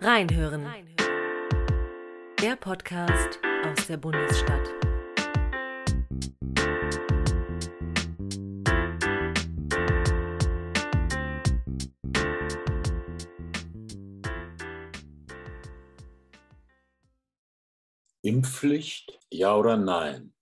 Reinhören. Der Podcast aus der Bundesstadt. Impfpflicht, ja oder nein?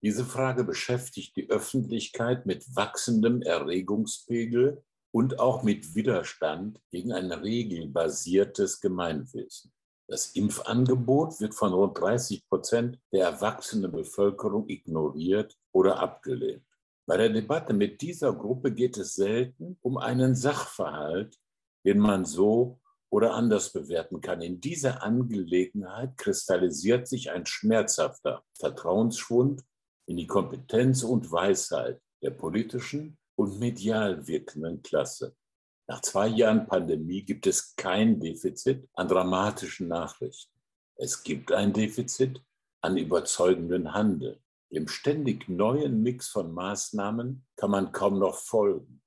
Diese Frage beschäftigt die Öffentlichkeit mit wachsendem Erregungspegel und auch mit Widerstand gegen ein regelbasiertes Gemeinwesen. Das Impfangebot wird von rund 30 Prozent der erwachsenen Bevölkerung ignoriert oder abgelehnt. Bei der Debatte mit dieser Gruppe geht es selten um einen Sachverhalt, den man so oder anders bewerten kann. In dieser Angelegenheit kristallisiert sich ein schmerzhafter Vertrauensschwund in die Kompetenz und Weisheit der politischen und medial wirkenden Klasse. Nach zwei Jahren Pandemie gibt es kein Defizit an dramatischen Nachrichten. Es gibt ein Defizit an überzeugenden Handel. Dem ständig neuen Mix von Maßnahmen kann man kaum noch folgen.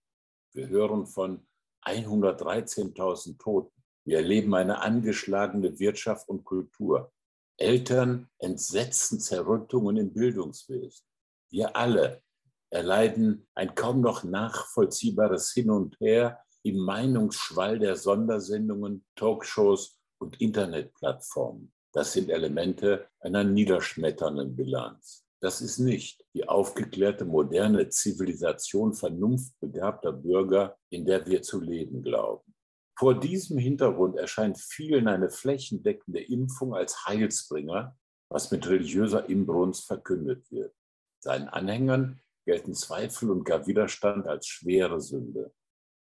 Wir hören von 113.000 Toten. Wir erleben eine angeschlagene Wirtschaft und Kultur. Eltern entsetzen Zerrüttungen im Bildungswesen. Wir alle erleiden ein kaum noch nachvollziehbares Hin und Her im Meinungsschwall der Sondersendungen, Talkshows und Internetplattformen. Das sind Elemente einer niederschmetternden Bilanz. Das ist nicht die aufgeklärte moderne Zivilisation vernunftbegabter Bürger, in der wir zu leben glauben. Vor diesem Hintergrund erscheint vielen eine flächendeckende Impfung als Heilsbringer, was mit religiöser Inbrunst verkündet wird. Seinen Anhängern gelten Zweifel und gar Widerstand als schwere Sünde.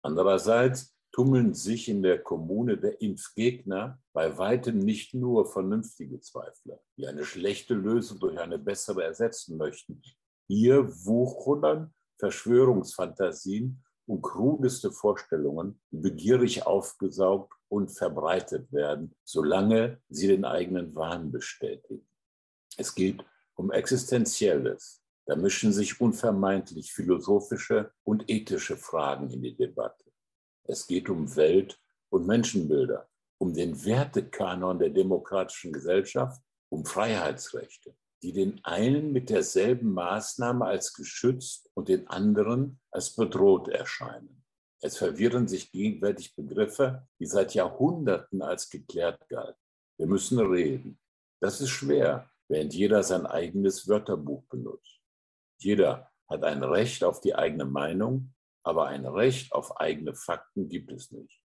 Andererseits tummeln sich in der Kommune der Impfgegner bei weitem nicht nur vernünftige Zweifler, die eine schlechte Lösung durch eine bessere ersetzen möchten. Hier wuchern Verschwörungsfantasien und krudeste Vorstellungen, die begierig aufgesaugt und verbreitet werden, solange sie den eigenen Wahn bestätigen. Es geht um Existenzielles, da mischen sich unvermeidlich philosophische und ethische Fragen in die Debatte. Es geht um Welt- und Menschenbilder, um den Wertekanon der demokratischen Gesellschaft, um Freiheitsrechte, die den einen mit derselben Maßnahme als geschützt und den anderen als bedroht erscheinen. Es verwirren sich gegenwärtig Begriffe, die seit Jahrhunderten als geklärt galten. Wir müssen reden. Das ist schwer, während jeder sein eigenes Wörterbuch benutzt. Jeder hat ein Recht auf die eigene Meinung, aber ein Recht auf eigene Fakten gibt es nicht.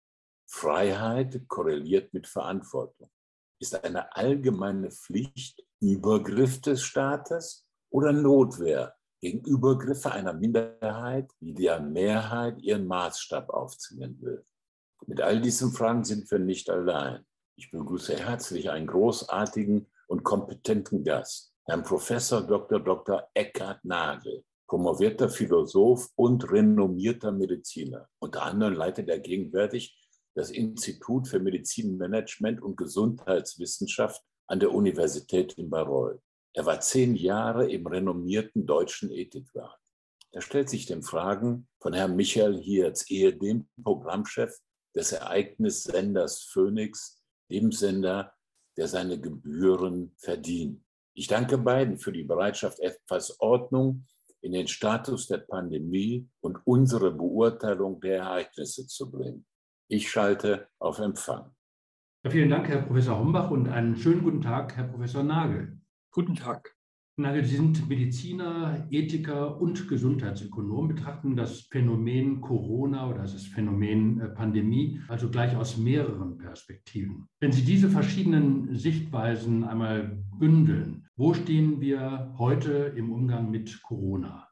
Freiheit korreliert mit Verantwortung. Ist eine allgemeine Pflicht Übergriff des Staates oder Notwehr gegen Übergriffe einer Minderheit, die der Mehrheit ihren Maßstab aufzwingen will? Mit all diesen Fragen sind wir nicht allein. Ich begrüße herzlich einen großartigen und kompetenten Gast. Herrn Professor Dr. Dr. Eckhard Nagel, promovierter Philosoph und renommierter Mediziner. Unter anderem leitet er gegenwärtig das Institut für Medizinmanagement und Gesundheitswissenschaft an der Universität in Bayreuth. Er war zehn Jahre im renommierten Deutschen Ethikrat. Er stellt sich den Fragen von Herrn Michael Hirz, ehedem Programmchef des Ereignissenders Phoenix, dem Sender, der seine Gebühren verdient. Ich danke beiden für die Bereitschaft, etwas Ordnung in den Status der Pandemie und unsere Beurteilung der Ereignisse zu bringen. Ich schalte auf Empfang. Ja, vielen Dank, Herr Professor Hombach, und einen schönen guten Tag, Herr Professor Nagel. Guten Tag. Nagel, Sie sind Mediziner, Ethiker und Gesundheitsökonom, betrachten das Phänomen Corona oder das Phänomen äh, Pandemie also gleich aus mehreren Perspektiven. Wenn Sie diese verschiedenen Sichtweisen einmal bündeln, wo stehen wir heute im Umgang mit Corona?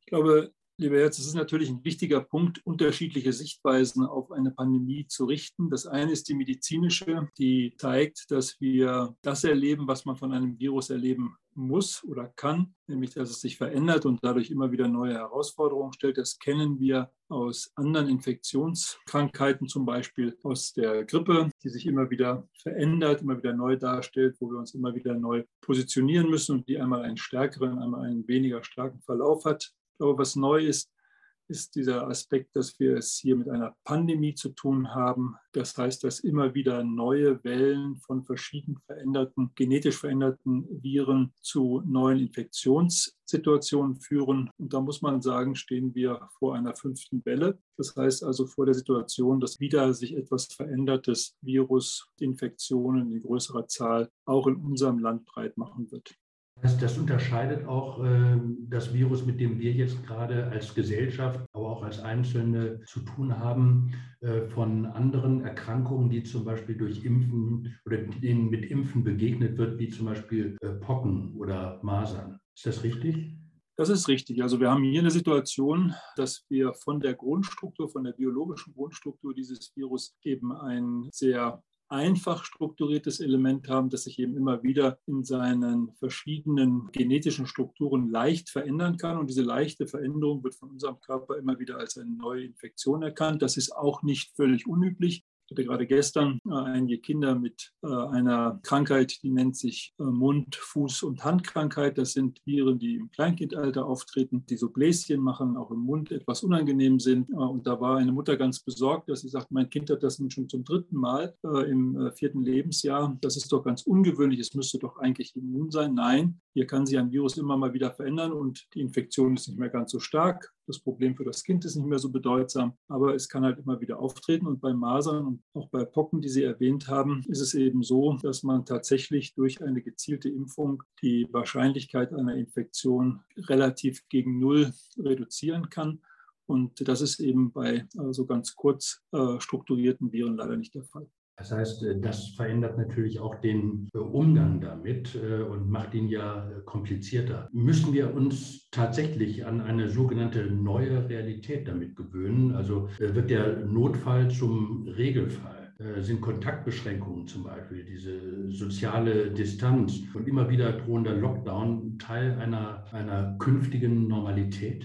Ich glaube, Lieber Herz, es ist natürlich ein wichtiger Punkt, unterschiedliche Sichtweisen auf eine Pandemie zu richten. Das eine ist die medizinische, die zeigt, dass wir das erleben, was man von einem Virus erleben muss oder kann, nämlich dass es sich verändert und dadurch immer wieder neue Herausforderungen stellt. Das kennen wir aus anderen Infektionskrankheiten, zum Beispiel aus der Grippe, die sich immer wieder verändert, immer wieder neu darstellt, wo wir uns immer wieder neu positionieren müssen und die einmal einen stärkeren, einmal einen weniger starken Verlauf hat. Glaube, was neu ist, ist dieser Aspekt, dass wir es hier mit einer Pandemie zu tun haben. Das heißt, dass immer wieder neue Wellen von verschieden veränderten, genetisch veränderten Viren zu neuen Infektionssituationen führen. Und da muss man sagen, stehen wir vor einer fünften Welle. Das heißt also vor der Situation, dass wieder sich etwas verändertes Virus, Infektionen in größerer Zahl auch in unserem Land breit machen wird. Das, das unterscheidet auch äh, das Virus, mit dem wir jetzt gerade als Gesellschaft, aber auch als Einzelne zu tun haben, äh, von anderen Erkrankungen, die zum Beispiel durch Impfen oder denen mit Impfen begegnet wird, wie zum Beispiel äh, Pocken oder Masern. Ist das richtig? Das ist richtig. Also wir haben hier eine Situation, dass wir von der Grundstruktur, von der biologischen Grundstruktur dieses Virus eben ein sehr einfach strukturiertes Element haben, das sich eben immer wieder in seinen verschiedenen genetischen Strukturen leicht verändern kann. Und diese leichte Veränderung wird von unserem Körper immer wieder als eine neue Infektion erkannt. Das ist auch nicht völlig unüblich hatte gerade gestern äh, einige Kinder mit äh, einer Krankheit, die nennt sich äh, Mund-, Fuß- und Handkrankheit. Das sind Viren, die im Kleinkindalter auftreten, die so Bläschen machen, auch im Mund etwas unangenehm sind. Und da war eine Mutter ganz besorgt, dass sie sagt, mein Kind hat das schon zum dritten Mal im vierten Lebensjahr. Das ist doch ganz ungewöhnlich. Es müsste doch eigentlich immun sein. Nein, hier kann sich ein Virus immer mal wieder verändern und die Infektion ist nicht mehr ganz so stark. Das Problem für das Kind ist nicht mehr so bedeutsam, aber es kann halt immer wieder auftreten. Und bei Masern und auch bei Pocken, die Sie erwähnt haben, ist es eben so, dass man tatsächlich durch eine gezielte Impfung die Wahrscheinlichkeit einer Infektion relativ gegen Null reduzieren kann. Und das ist eben bei so also ganz kurz äh, strukturierten Viren leider nicht der Fall. Das heißt, äh, das verändert natürlich auch den äh, Umgang damit äh, und macht ihn ja komplizierter. Müssen wir uns tatsächlich an eine sogenannte neue Realität damit gewöhnen? Also wird der Notfall zum Regelfall? sind Kontaktbeschränkungen zum Beispiel, diese soziale Distanz und immer wieder drohender Lockdown Teil einer, einer künftigen Normalität?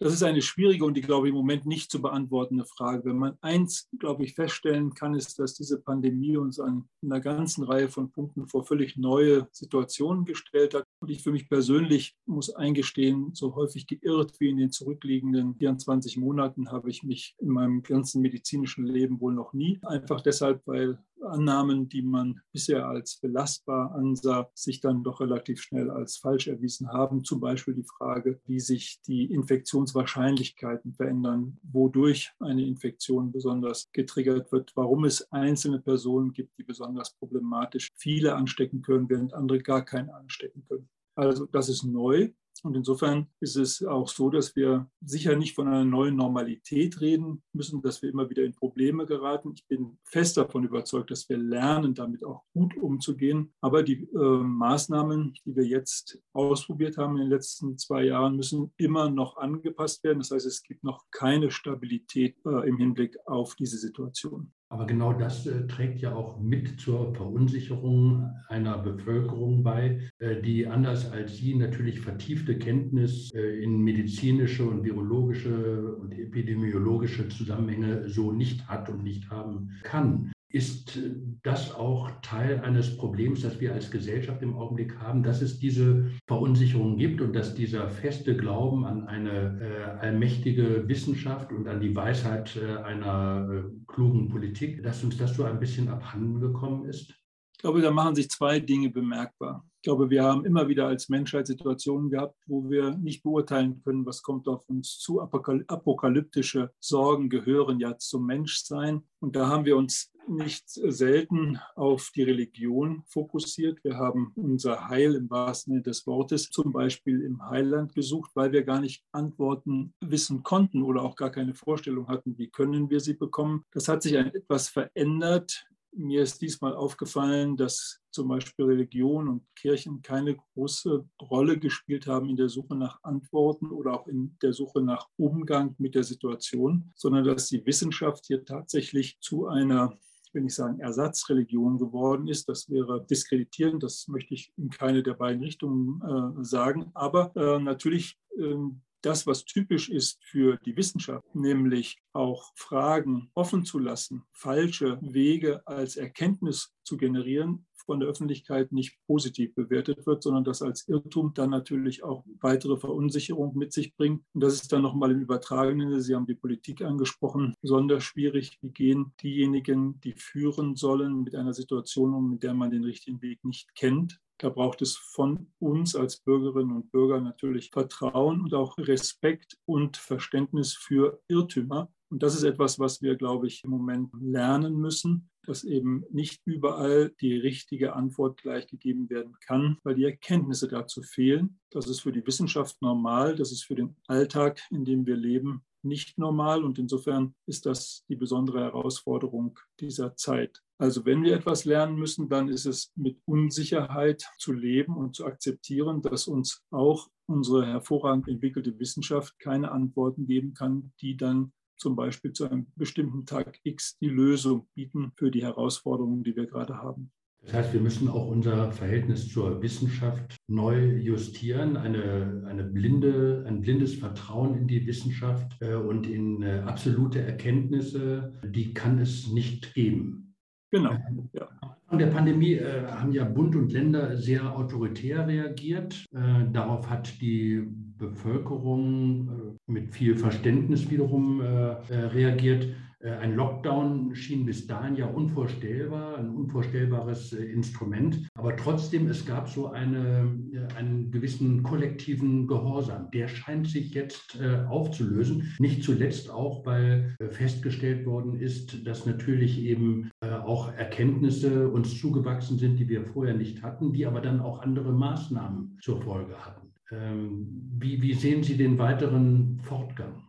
Das ist eine schwierige und, ich glaube, im Moment nicht zu beantwortende Frage. Wenn man eins, glaube ich, feststellen kann, ist, dass diese Pandemie uns an einer ganzen Reihe von Punkten vor völlig neue Situationen gestellt hat. Und ich für mich persönlich muss eingestehen, so häufig geirrt wie in den zurückliegenden 24 Monaten habe ich mich in meinem ganzen medizinischen Leben wohl noch nie. Einfach deshalb, weil Annahmen, die man bisher als belastbar ansah, sich dann doch relativ schnell als falsch erwiesen haben. Zum Beispiel die Frage, wie sich die Infektionswahrscheinlichkeiten verändern, wodurch eine Infektion besonders getriggert wird, warum es einzelne Personen gibt, die besonders problematisch viele anstecken können, während andere gar keine anstecken können. Also das ist neu. Und insofern ist es auch so, dass wir sicher nicht von einer neuen Normalität reden müssen, dass wir immer wieder in Probleme geraten. Ich bin fest davon überzeugt, dass wir lernen, damit auch gut umzugehen. Aber die äh, Maßnahmen, die wir jetzt ausprobiert haben in den letzten zwei Jahren, müssen immer noch angepasst werden. Das heißt, es gibt noch keine Stabilität äh, im Hinblick auf diese Situation. Aber genau das äh, trägt ja auch mit zur Verunsicherung einer Bevölkerung bei, äh, die anders als Sie natürlich vertiefte Kenntnis äh, in medizinische und virologische und epidemiologische Zusammenhänge so nicht hat und nicht haben kann. Ist das auch Teil eines Problems, das wir als Gesellschaft im Augenblick haben, dass es diese Verunsicherung gibt und dass dieser feste Glauben an eine äh, allmächtige Wissenschaft und an die Weisheit äh, einer äh, klugen Politik, dass uns das so ein bisschen abhanden gekommen ist? Ich glaube, da machen sich zwei Dinge bemerkbar. Ich glaube, wir haben immer wieder als Menschheit Situationen gehabt, wo wir nicht beurteilen können, was kommt auf uns zu. Apokalyptische Sorgen gehören ja zum Menschsein. Und da haben wir uns nicht selten auf die Religion fokussiert. Wir haben unser Heil im wahrsten Sinne des Wortes zum Beispiel im Heiland gesucht, weil wir gar nicht Antworten wissen konnten oder auch gar keine Vorstellung hatten, wie können wir sie bekommen. Das hat sich etwas verändert mir ist diesmal aufgefallen, dass zum Beispiel Religion und Kirchen keine große Rolle gespielt haben in der Suche nach Antworten oder auch in der Suche nach Umgang mit der Situation, sondern dass die Wissenschaft hier tatsächlich zu einer wenn ich sagen, Ersatzreligion geworden ist. Das wäre diskreditierend, das möchte ich in keine der beiden Richtungen äh, sagen. Aber äh, natürlich äh, das, was typisch ist für die Wissenschaft, nämlich auch Fragen offen zu lassen, falsche Wege als Erkenntnis zu generieren, von der Öffentlichkeit nicht positiv bewertet wird, sondern das als Irrtum dann natürlich auch weitere Verunsicherung mit sich bringt. Und das ist dann nochmal im Übertragenen, Sie haben die Politik angesprochen, besonders schwierig. Wie gehen diejenigen, die führen sollen, mit einer Situation um, mit der man den richtigen Weg nicht kennt? Da braucht es von uns als Bürgerinnen und Bürger natürlich Vertrauen und auch Respekt und Verständnis für Irrtümer. Und das ist etwas, was wir, glaube ich, im Moment lernen müssen, dass eben nicht überall die richtige Antwort gleich gegeben werden kann, weil die Erkenntnisse dazu fehlen. Das ist für die Wissenschaft normal, das ist für den Alltag, in dem wir leben, nicht normal. Und insofern ist das die besondere Herausforderung dieser Zeit. Also wenn wir etwas lernen müssen, dann ist es mit Unsicherheit zu leben und zu akzeptieren, dass uns auch unsere hervorragend entwickelte Wissenschaft keine Antworten geben kann, die dann zum Beispiel zu einem bestimmten Tag X die Lösung bieten für die Herausforderungen, die wir gerade haben. Das heißt, wir müssen auch unser Verhältnis zur Wissenschaft neu justieren, eine, eine blinde, ein blindes Vertrauen in die Wissenschaft äh, und in äh, absolute Erkenntnisse, die kann es nicht geben. Genau. Ja. Am Anfang der Pandemie äh, haben ja Bund und Länder sehr autoritär reagiert. Äh, darauf hat die Bevölkerung äh, mit viel Verständnis wiederum äh, äh, reagiert. Ein Lockdown schien bis dahin ja unvorstellbar, ein unvorstellbares Instrument. Aber trotzdem, es gab so eine, einen gewissen kollektiven Gehorsam. Der scheint sich jetzt aufzulösen. Nicht zuletzt auch, weil festgestellt worden ist, dass natürlich eben auch Erkenntnisse uns zugewachsen sind, die wir vorher nicht hatten, die aber dann auch andere Maßnahmen zur Folge hatten. Ähm, wie, wie sehen Sie den weiteren Fortgang?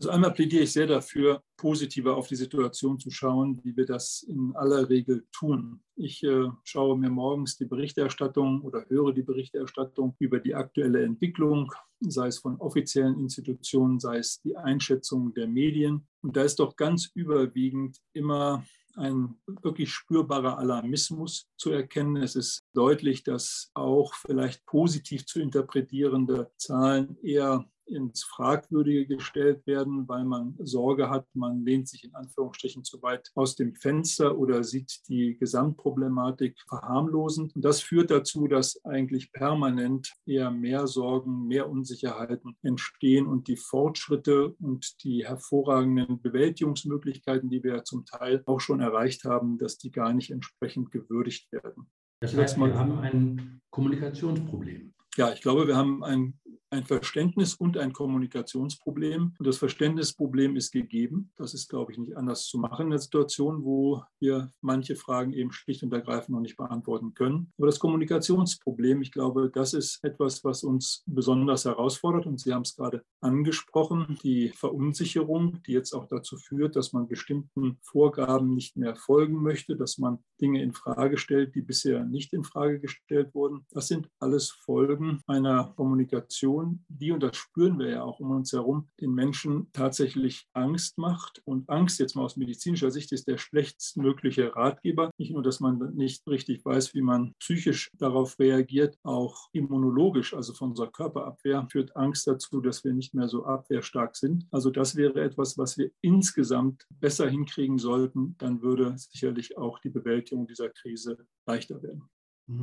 Also einmal plädiere ich sehr dafür, positiver auf die Situation zu schauen, wie wir das in aller Regel tun. Ich äh, schaue mir morgens die Berichterstattung oder höre die Berichterstattung über die aktuelle Entwicklung, sei es von offiziellen Institutionen, sei es die Einschätzung der Medien. Und da ist doch ganz überwiegend immer ein wirklich spürbarer Alarmismus zu erkennen. Es ist deutlich, dass auch vielleicht positiv zu interpretierende Zahlen eher ins Fragwürdige gestellt werden, weil man Sorge hat, man lehnt sich in Anführungsstrichen zu weit aus dem Fenster oder sieht die Gesamtproblematik verharmlosend. Und das führt dazu, dass eigentlich permanent eher mehr Sorgen, mehr Unsicherheiten entstehen und die Fortschritte und die hervorragenden Bewältigungsmöglichkeiten, die wir zum Teil auch schon erreicht haben, dass die gar nicht entsprechend gewürdigt werden. Das heißt, wir haben ein Kommunikationsproblem. Ja, ich glaube, wir haben ein ein Verständnis und ein Kommunikationsproblem. Und das Verständnisproblem ist gegeben. Das ist, glaube ich, nicht anders zu machen in der Situation, wo wir manche Fragen eben schlicht und ergreifend noch nicht beantworten können. Aber das Kommunikationsproblem, ich glaube, das ist etwas, was uns besonders herausfordert. Und Sie haben es gerade angesprochen, die Verunsicherung, die jetzt auch dazu führt, dass man bestimmten Vorgaben nicht mehr folgen möchte, dass man Dinge in Frage stellt, die bisher nicht in Frage gestellt wurden. Das sind alles Folgen einer Kommunikation Situation, die, und das spüren wir ja auch um uns herum, den Menschen tatsächlich Angst macht. Und Angst, jetzt mal aus medizinischer Sicht, ist der schlechtstmögliche Ratgeber. Nicht nur, dass man nicht richtig weiß, wie man psychisch darauf reagiert, auch immunologisch, also von unserer Körperabwehr, führt Angst dazu, dass wir nicht mehr so abwehrstark sind. Also das wäre etwas, was wir insgesamt besser hinkriegen sollten. Dann würde sicherlich auch die Bewältigung dieser Krise leichter werden.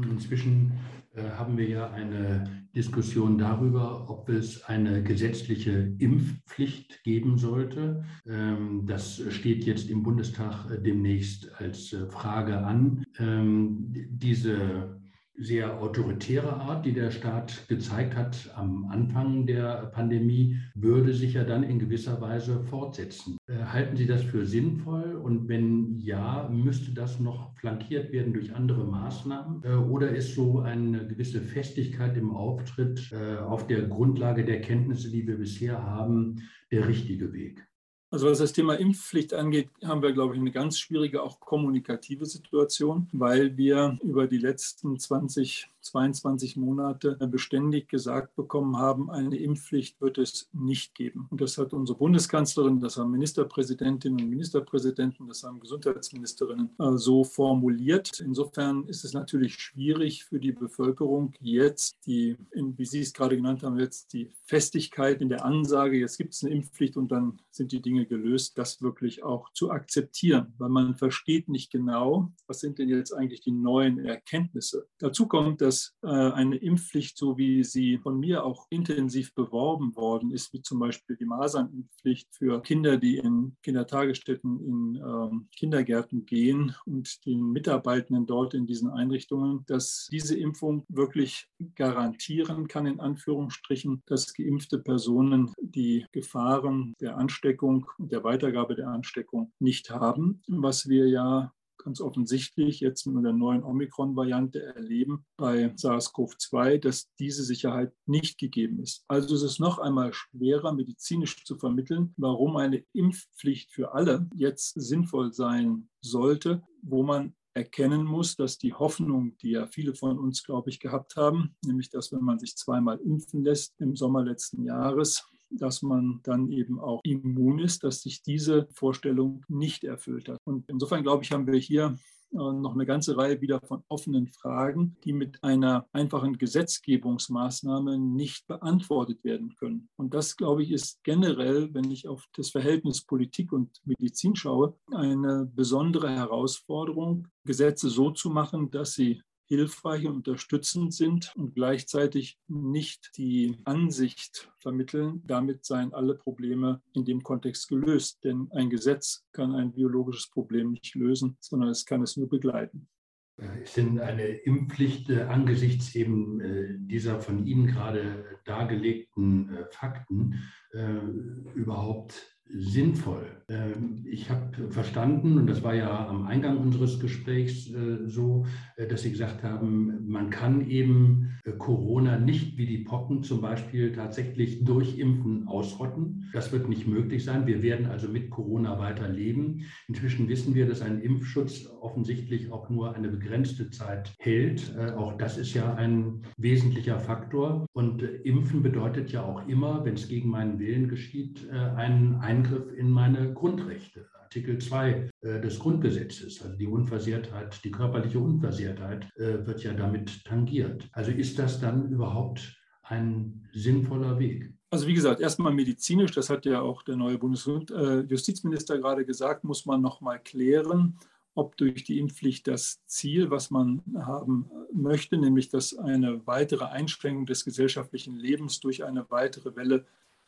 Inzwischen äh, haben wir ja eine Diskussion darüber, ob es eine gesetzliche Impfpflicht geben sollte. Ähm, das steht jetzt im Bundestag äh, demnächst als äh, Frage an. Ähm, diese sehr autoritäre Art, die der Staat gezeigt hat am Anfang der Pandemie, würde sich ja dann in gewisser Weise fortsetzen. Äh, halten Sie das für sinnvoll? Und wenn ja, müsste das noch flankiert werden durch andere Maßnahmen? Äh, oder ist so eine gewisse Festigkeit im Auftritt äh, auf der Grundlage der Kenntnisse, die wir bisher haben, der richtige Weg? Also was das Thema Impfpflicht angeht, haben wir, glaube ich, eine ganz schwierige, auch kommunikative Situation, weil wir über die letzten 20, 22 Monate beständig gesagt bekommen haben, eine Impfpflicht wird es nicht geben. Und das hat unsere Bundeskanzlerin, das haben Ministerpräsidentinnen und Ministerpräsidenten, das haben Gesundheitsministerinnen äh, so formuliert. Insofern ist es natürlich schwierig für die Bevölkerung jetzt die, wie Sie es gerade genannt haben, jetzt die Festigkeit in der Ansage, jetzt gibt es eine Impfpflicht und dann sind die Dinge gelöst, das wirklich auch zu akzeptieren, weil man versteht nicht genau, was sind denn jetzt eigentlich die neuen Erkenntnisse. Dazu kommt, dass äh, eine Impfpflicht, so wie sie von mir auch intensiv beworben worden ist, wie zum Beispiel die Masernimpfpflicht für Kinder, die in Kindertagesstätten, in ähm, Kindergärten gehen und den Mitarbeitenden dort in diesen Einrichtungen, dass diese Impfung wirklich garantieren kann, in Anführungsstrichen, dass geimpfte Personen die Gefahren der Ansteckung und der Weitergabe der Ansteckung nicht haben, was wir ja ganz offensichtlich jetzt mit der neuen Omikron-Variante erleben bei SARS-CoV-2, dass diese Sicherheit nicht gegeben ist. Also ist es noch einmal schwerer, medizinisch zu vermitteln, warum eine Impfpflicht für alle jetzt sinnvoll sein sollte, wo man erkennen muss, dass die Hoffnung, die ja viele von uns, glaube ich, gehabt haben, nämlich dass wenn man sich zweimal impfen lässt im Sommer letzten Jahres, dass man dann eben auch immun ist, dass sich diese Vorstellung nicht erfüllt hat. Und insofern, glaube ich, haben wir hier äh, noch eine ganze Reihe wieder von offenen Fragen, die mit einer einfachen Gesetzgebungsmaßnahme nicht beantwortet werden können. Und das, glaube ich, ist generell, wenn ich auf das Verhältnis Politik und Medizin schaue, eine besondere Herausforderung, Gesetze so zu machen, dass sie hilfreich und unterstützend sind und gleichzeitig nicht die Ansicht vermitteln, damit seien alle Probleme in dem Kontext gelöst. Denn ein Gesetz kann ein biologisches Problem nicht lösen, sondern es kann es nur begleiten. Ist denn eine Impfpflicht äh, angesichts eben äh, dieser von Ihnen gerade dargelegten äh, Fakten überhaupt sinnvoll. Ähm, ich habe verstanden, und das war ja am Eingang unseres Gesprächs äh, so, äh, dass Sie gesagt haben, man kann eben äh, Corona nicht wie die Pocken zum Beispiel tatsächlich durch Impfen ausrotten. Das wird nicht möglich sein. Wir werden also mit Corona weiter leben. Inzwischen wissen wir, dass ein Impfschutz offensichtlich auch nur eine begrenzte Zeit hält. Auch das ist ja ein wesentlicher Faktor. Und Impfen bedeutet ja auch immer, wenn es gegen meinen Willen geschieht, einen Eingriff in meine Grundrechte. Artikel 2 äh, des Grundgesetzes, also die Unversehrtheit, die körperliche Unversehrtheit äh, wird ja damit tangiert. Also ist das dann überhaupt ein sinnvoller Weg? Also wie gesagt, erstmal medizinisch, das hat ja auch der neue Bundesjustizminister äh, gerade gesagt, muss man noch mal klären, ob durch die Impfpflicht das Ziel, was man haben möchte, nämlich dass eine weitere Einschränkung des gesellschaftlichen Lebens durch eine weitere Welle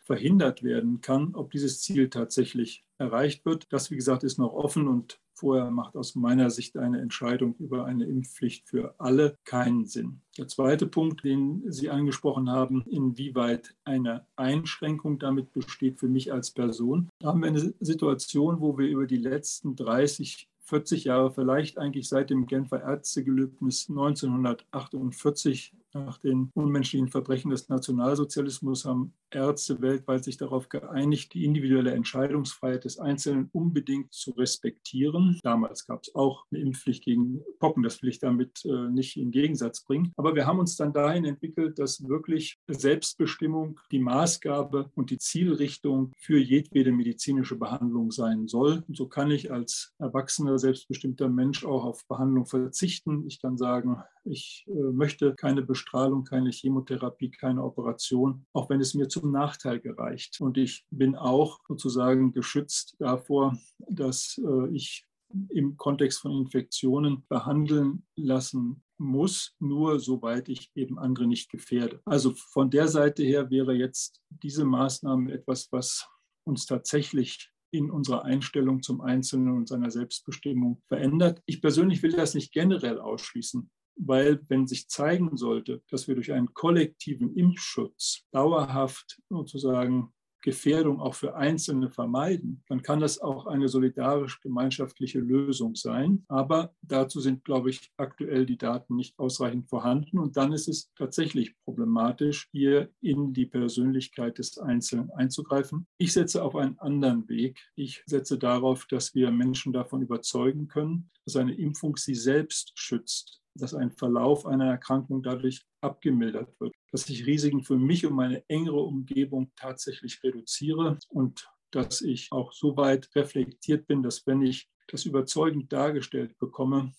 verhindert werden kann. Ob dieses Ziel tatsächlich erreicht wird, das, wie gesagt, ist noch offen und vorher macht aus meiner Sicht eine Entscheidung über eine Impfpflicht für alle keinen Sinn. Der zweite Punkt, den Sie angesprochen haben, inwieweit eine Einschränkung damit besteht für mich als Person. Da haben wir eine Situation, wo wir über die letzten 30 40 Jahre, vielleicht eigentlich seit dem Genfer Ärztegelöbnis 1948 nach den unmenschlichen Verbrechen des Nationalsozialismus haben Ärzte weltweit sich darauf geeinigt, die individuelle Entscheidungsfreiheit des Einzelnen unbedingt zu respektieren. Damals gab es auch eine Impfpflicht gegen Pocken, das will ich damit äh, nicht in Gegensatz bringen. Aber wir haben uns dann dahin entwickelt, dass wirklich Selbstbestimmung die Maßgabe und die Zielrichtung für jedwede medizinische Behandlung sein soll. Und so kann ich als erwachsener, selbstbestimmter Mensch auch auf Behandlung verzichten. Ich kann sagen, ich äh, möchte keine Bestrahlung, keine Chemotherapie, keine Operation, auch wenn es mir zum Nachteil gereicht. Und ich bin auch sozusagen geschützt davor, dass äh, ich im Kontext von Infektionen behandeln lassen muss, nur soweit ich eben andere nicht gefährde. Also von der Seite her wäre jetzt diese Maßnahme etwas, was uns tatsächlich in unserer Einstellung zum Einzelnen und seiner Selbstbestimmung verändert. Ich persönlich will das nicht generell ausschließen weil wenn sich zeigen sollte, dass wir durch einen kollektiven Impfschutz dauerhaft sozusagen Gefährdung auch für Einzelne vermeiden, dann kann das auch eine solidarisch-gemeinschaftliche Lösung sein. Aber dazu sind, glaube ich, aktuell die Daten nicht ausreichend vorhanden. Und dann ist es tatsächlich problematisch, hier in die Persönlichkeit des Einzelnen einzugreifen. Ich setze auf einen anderen Weg. Ich setze darauf, dass wir Menschen davon überzeugen können, dass eine Impfung sie selbst schützt dass ein Verlauf einer Erkrankung dadurch abgemildert wird, dass ich Risiken für mich und meine engere Umgebung tatsächlich reduziere und dass ich auch so weit reflektiert bin, dass wenn ich das überzeugend dargestellt bekomme,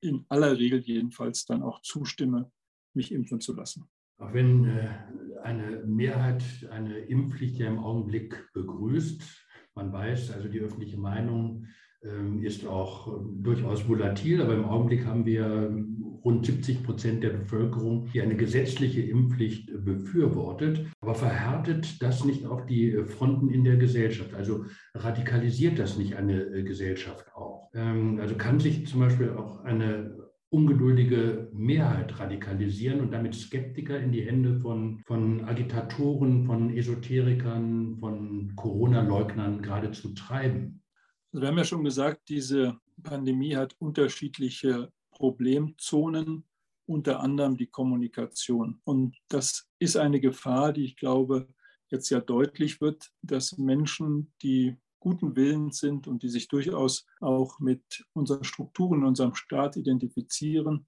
in aller Regel jedenfalls dann auch zustimme, mich impfen zu lassen. Auch wenn äh, eine Mehrheit eine Impfpflicht ja im Augenblick begrüßt, man weiß, also die öffentliche Meinung ist auch ähm, durchaus volatil, aber im Augenblick haben wir rund 70 Prozent der Bevölkerung, die eine gesetzliche Impfpflicht befürwortet. Aber verhärtet das nicht auch die Fronten in der Gesellschaft? Also radikalisiert das nicht eine äh, Gesellschaft auch? Ähm, also kann sich zum Beispiel auch eine ungeduldige Mehrheit radikalisieren und damit Skeptiker in die Hände von, von Agitatoren, von Esoterikern, von Corona-Leugnern geradezu treiben? Also wir haben ja schon gesagt, diese Pandemie hat unterschiedliche Problemzonen, unter anderem die Kommunikation. Und das ist eine Gefahr, die ich glaube, jetzt ja deutlich wird, dass Menschen, die guten Willens sind und die sich durchaus auch mit unseren Strukturen, unserem Staat identifizieren,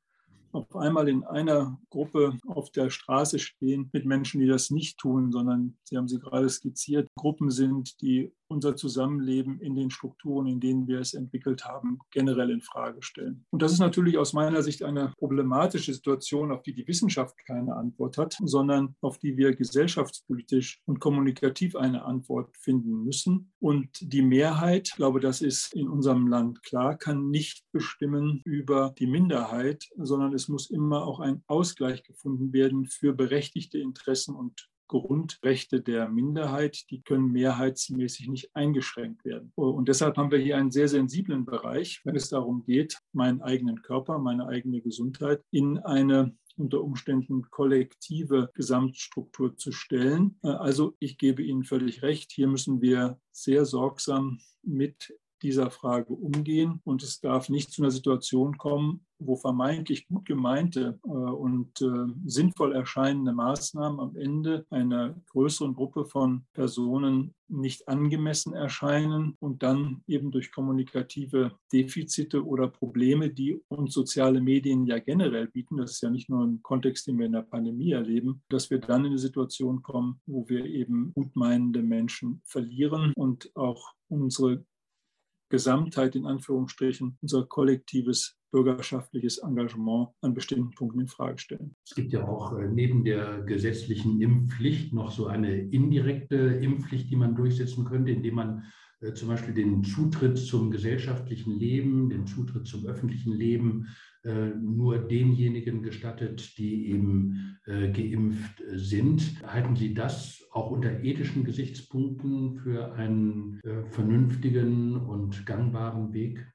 auf einmal in einer Gruppe auf der Straße stehen mit Menschen, die das nicht tun, sondern Sie haben sie gerade skizziert, Gruppen sind, die unser Zusammenleben in den Strukturen, in denen wir es entwickelt haben, generell in Frage stellen. Und das ist natürlich aus meiner Sicht eine problematische Situation, auf die die Wissenschaft keine Antwort hat, sondern auf die wir gesellschaftspolitisch und kommunikativ eine Antwort finden müssen. Und die Mehrheit, ich glaube, das ist in unserem Land klar, kann nicht bestimmen über die Minderheit, sondern es muss immer auch ein Ausgleich gefunden werden für berechtigte Interessen und Grundrechte der Minderheit, die können mehrheitsmäßig nicht eingeschränkt werden. Und deshalb haben wir hier einen sehr sensiblen Bereich, wenn es darum geht, meinen eigenen Körper, meine eigene Gesundheit in eine unter Umständen kollektive Gesamtstruktur zu stellen. Also ich gebe Ihnen völlig recht, hier müssen wir sehr sorgsam mit dieser Frage umgehen. Und es darf nicht zu einer Situation kommen, wo vermeintlich gut gemeinte äh, und äh, sinnvoll erscheinende Maßnahmen am Ende einer größeren Gruppe von Personen nicht angemessen erscheinen und dann eben durch kommunikative Defizite oder Probleme, die uns soziale Medien ja generell bieten, das ist ja nicht nur ein Kontext, den wir in der Pandemie erleben, dass wir dann in eine Situation kommen, wo wir eben gutmeinende Menschen verlieren und auch unsere Gesamtheit in Anführungsstrichen, unser kollektives bürgerschaftliches Engagement an bestimmten Punkten in Frage stellen. Es gibt ja auch äh, neben der gesetzlichen Impfpflicht noch so eine indirekte Impfpflicht, die man durchsetzen könnte, indem man äh, zum Beispiel den Zutritt zum gesellschaftlichen Leben, den Zutritt zum öffentlichen Leben äh, nur denjenigen gestattet, die eben geimpft sind. Halten Sie das auch unter ethischen Gesichtspunkten für einen vernünftigen und gangbaren Weg?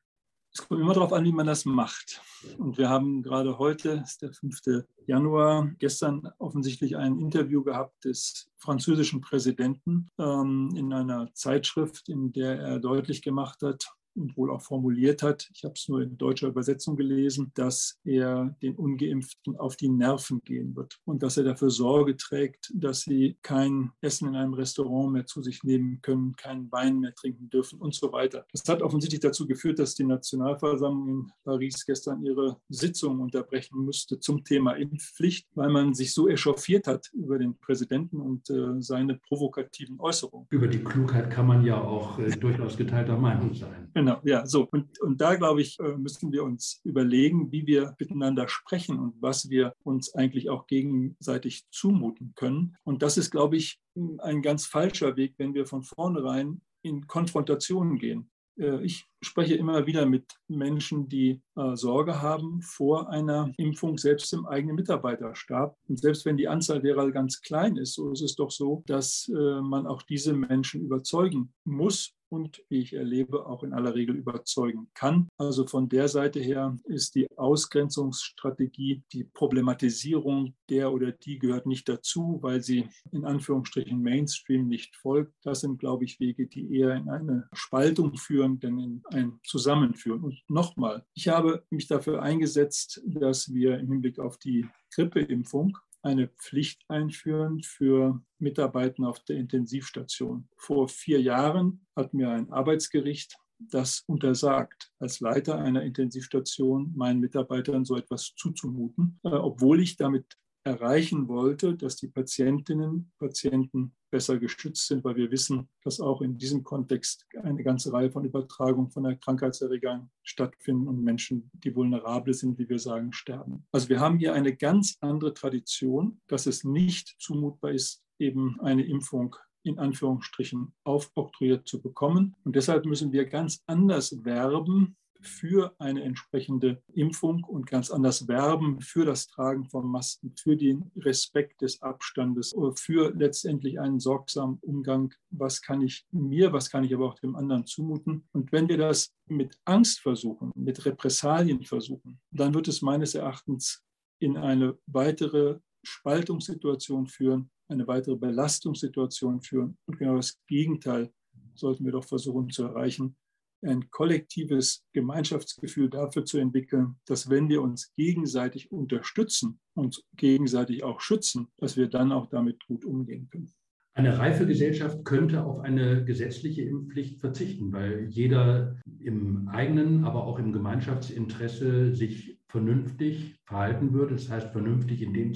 Es kommt immer darauf an, wie man das macht. Und wir haben gerade heute, ist der 5. Januar, gestern offensichtlich ein Interview gehabt des französischen Präsidenten ähm, in einer Zeitschrift, in der er deutlich gemacht hat, und wohl auch formuliert hat, ich habe es nur in deutscher Übersetzung gelesen, dass er den ungeimpften auf die Nerven gehen wird und dass er dafür Sorge trägt, dass sie kein Essen in einem Restaurant mehr zu sich nehmen können, keinen Wein mehr trinken dürfen und so weiter. Das hat offensichtlich dazu geführt, dass die Nationalversammlung in Paris gestern ihre Sitzung unterbrechen musste zum Thema Impfpflicht, weil man sich so echauffiert hat über den Präsidenten und äh, seine provokativen Äußerungen. Über die Klugheit kann man ja auch äh, durchaus geteilter Meinung sein. Genau, ja, so. Und, und da, glaube ich, äh, müssen wir uns überlegen, wie wir miteinander sprechen und was wir uns eigentlich auch gegenseitig zumuten können. Und das ist, glaube ich, ein ganz falscher Weg, wenn wir von vornherein in Konfrontationen gehen. Äh, ich spreche immer wieder mit Menschen, die äh, Sorge haben vor einer Impfung, selbst im eigenen Mitarbeiterstab. Und selbst wenn die Anzahl derer ganz klein ist, so ist es doch so, dass man auch diese Menschen überzeugen muss und, wie ich erlebe, auch in aller Regel überzeugen kann. Also von der Seite her ist die Ausgrenzungsstrategie, die Problematisierung der oder die gehört nicht dazu, weil sie in Anführungsstrichen Mainstream nicht folgt. Das sind, glaube ich, Wege, die eher in eine Spaltung führen, denn in ein Zusammenführen. Und nochmal, ich habe mich dafür eingesetzt, dass wir im Hinblick auf die Grippeimpfung eine Pflicht einführen für Mitarbeiter auf der Intensivstation. Vor vier Jahren hat mir ein Arbeitsgericht das untersagt, als Leiter einer Intensivstation meinen Mitarbeitern so etwas zuzumuten, äh, obwohl ich damit erreichen wollte, dass die Patientinnen, Patienten besser geschützt sind, weil wir wissen, dass auch in diesem Kontext eine ganze Reihe von Übertragungen von Krankheitserregern stattfinden und Menschen, die vulnerabel sind, wie wir sagen, sterben. Also wir haben hier eine ganz andere Tradition, dass es nicht zumutbar ist, eben eine Impfung in Anführungsstrichen aufoktroyiert zu bekommen. Und deshalb müssen wir ganz anders werben für eine entsprechende Impfung und ganz anders werben für das Tragen von Masken, für den Respekt des Abstandes, für letztendlich einen sorgsamen Umgang. Was kann ich mir, was kann ich aber auch dem anderen zumuten? Und wenn wir das mit Angst versuchen, mit Repressalien versuchen, dann wird es meines Erachtens in eine weitere Spaltungssituation führen, eine weitere Belastungssituation führen. Und genau das Gegenteil sollten wir doch versuchen zu erreichen, ein kollektives Gemeinschaftsgefühl dafür zu entwickeln, dass wenn wir uns gegenseitig unterstützen und gegenseitig auch schützen, dass wir dann auch damit gut umgehen können. Eine reife Gesellschaft könnte auf eine gesetzliche Impfpflicht verzichten, weil jeder im eigenen, aber auch im Gemeinschaftsinteresse sich vernünftig verhalten würde. Das heißt vernünftig in dem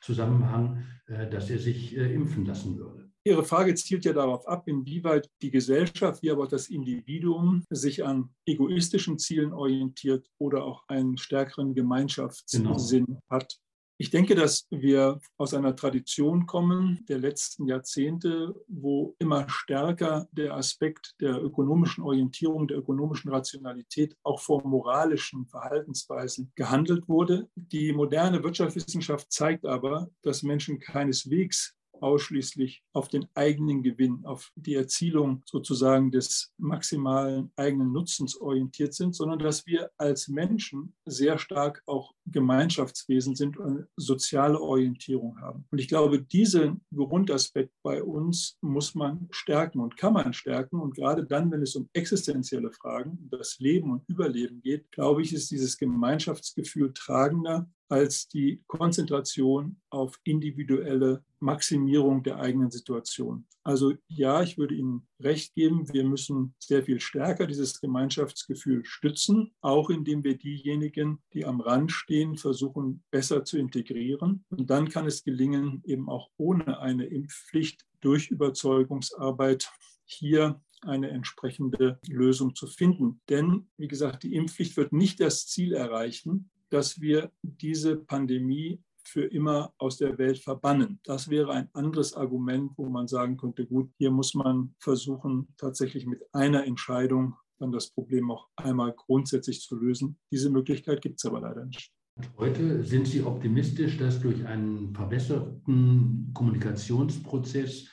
Zusammenhang, äh, dass er sich äh, impfen lassen würde. Ihre Frage zielt ja darauf ab, inwieweit die Gesellschaft wie aber auch das Individuum sich an egoistischen Zielen orientiert oder auch einen stärkeren Gemeinschaftssinn genau. hat. Ich denke, dass wir aus einer Tradition kommen der letzten Jahrzehnte, wo immer stärker der Aspekt der ökonomischen Orientierung, der ökonomischen Rationalität auch vor moralischen Verhaltensweisen gehandelt wurde. Die moderne Wirtschaftswissenschaft zeigt aber, dass Menschen keineswegs ausschließlich auf den eigenen Gewinn, auf die Erzielung sozusagen des maximalen eigenen Nutzens orientiert sind, sondern dass wir als Menschen sehr stark auch Gemeinschaftswesen sind und eine soziale Orientierung haben. Und ich glaube, diesen Grundaspekt bei uns muss man stärken und kann man stärken. Und gerade dann, wenn es um existenzielle Fragen, das Leben und Überleben geht, glaube ich, ist dieses Gemeinschaftsgefühl tragender als die Konzentration auf individuelle Maximierung der eigenen Situation. Also ja, ich würde Ihnen recht geben, wir müssen sehr viel stärker dieses Gemeinschaftsgefühl stützen, auch indem wir diejenigen, die am Rand stehen, versuchen besser zu integrieren. Und dann kann es gelingen, eben auch ohne eine Impfpflicht durch Überzeugungsarbeit hier eine entsprechende Lösung zu finden. Denn, wie gesagt, die Impfpflicht wird nicht das Ziel erreichen, dass wir diese Pandemie für immer aus der Welt verbannen. Das wäre ein anderes Argument, wo man sagen könnte, gut, hier muss man versuchen, tatsächlich mit einer Entscheidung dann das Problem auch einmal grundsätzlich zu lösen. Diese Möglichkeit gibt es aber leider nicht. Heute sind Sie optimistisch, dass durch einen verbesserten Kommunikationsprozess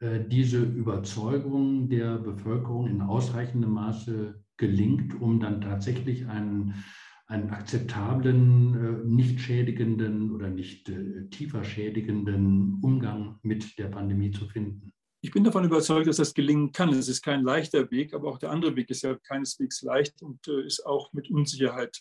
äh, diese Überzeugung der Bevölkerung in ausreichendem Maße gelingt, um dann tatsächlich einen einen akzeptablen, äh, nicht schädigenden oder nicht äh, tiefer schädigenden Umgang mit der Pandemie zu finden. Ich bin davon überzeugt, dass das gelingen kann. Es ist kein leichter Weg, aber auch der andere Weg ist ja keineswegs leicht und äh, ist auch mit Unsicherheit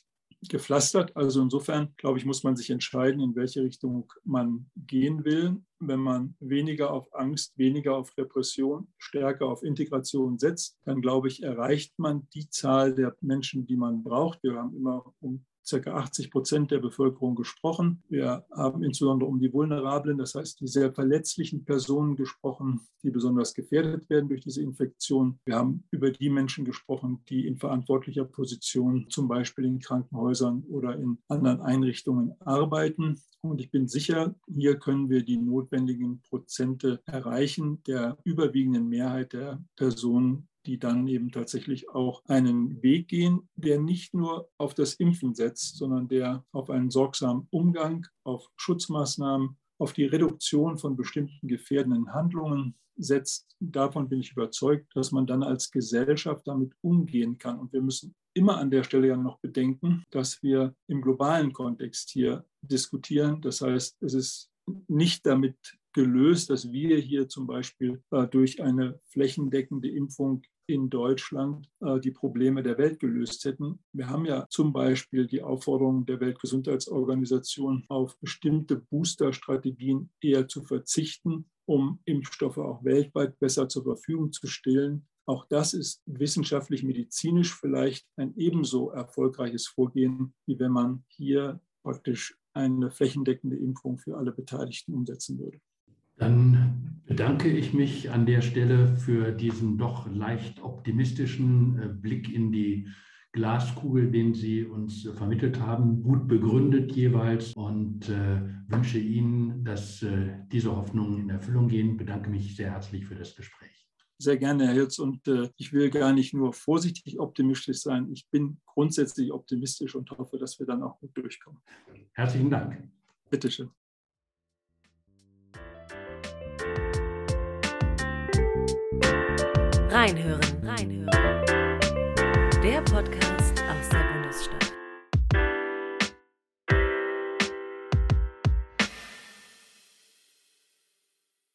gepflastert. Also insofern, glaube ich, muss man sich entscheiden, in welche Richtung man gehen will. Wenn man weniger auf Angst, weniger auf Repression, stärker auf Integration setzt, dann glaube ich, erreicht man die Zahl der Menschen, die man braucht. Wir haben immer um ca. 80 Prozent der Bevölkerung gesprochen. Wir haben insbesondere um die Vulnerablen, das heißt die sehr verletzlichen Personen gesprochen, die besonders gefährdet werden durch diese Infektion. Wir haben über die Menschen gesprochen, die in verantwortlicher Position zum Beispiel in Krankenhäusern oder in anderen Einrichtungen arbeiten. Und ich bin sicher, hier können wir die notwendigen Prozente erreichen der überwiegenden Mehrheit der Personen, die dann eben tatsächlich auch einen Weg gehen, der nicht nur auf das Impfen setzt, sondern der auf einen sorgsamen Umgang, auf Schutzmaßnahmen, auf die Reduktion von bestimmten gefährdenden Handlungen setzt, davon bin ich überzeugt, dass man dann als Gesellschaft damit umgehen kann. Und wir müssen immer an der Stelle ja noch bedenken, dass wir im globalen Kontext hier diskutieren. Das heißt, es ist nicht damit gelöst, dass wir hier zum Beispiel äh, durch eine flächendeckende Impfung in Deutschland äh, die Probleme der Welt gelöst hätten. Wir haben ja zum Beispiel die Aufforderung der Weltgesundheitsorganisation, auf bestimmte Booster-Strategien eher zu verzichten, um Impfstoffe auch weltweit besser zur Verfügung zu stellen. Auch das ist wissenschaftlich-medizinisch vielleicht ein ebenso erfolgreiches Vorgehen, wie wenn man hier praktisch eine flächendeckende Impfung für alle Beteiligten umsetzen würde. Dann bedanke ich mich an der Stelle für diesen doch leicht optimistischen äh, Blick in die Glaskugel, den Sie uns vermittelt haben, gut begründet jeweils und äh, wünsche Ihnen, dass äh, diese Hoffnungen in Erfüllung gehen. Ich bedanke mich sehr herzlich für das Gespräch. Sehr gerne, Herr Hirz. Und äh, ich will gar nicht nur vorsichtig optimistisch sein. Ich bin grundsätzlich optimistisch und hoffe, dass wir dann auch gut durchkommen. Herzlichen Dank. Bitteschön. Reinhören, reinhören.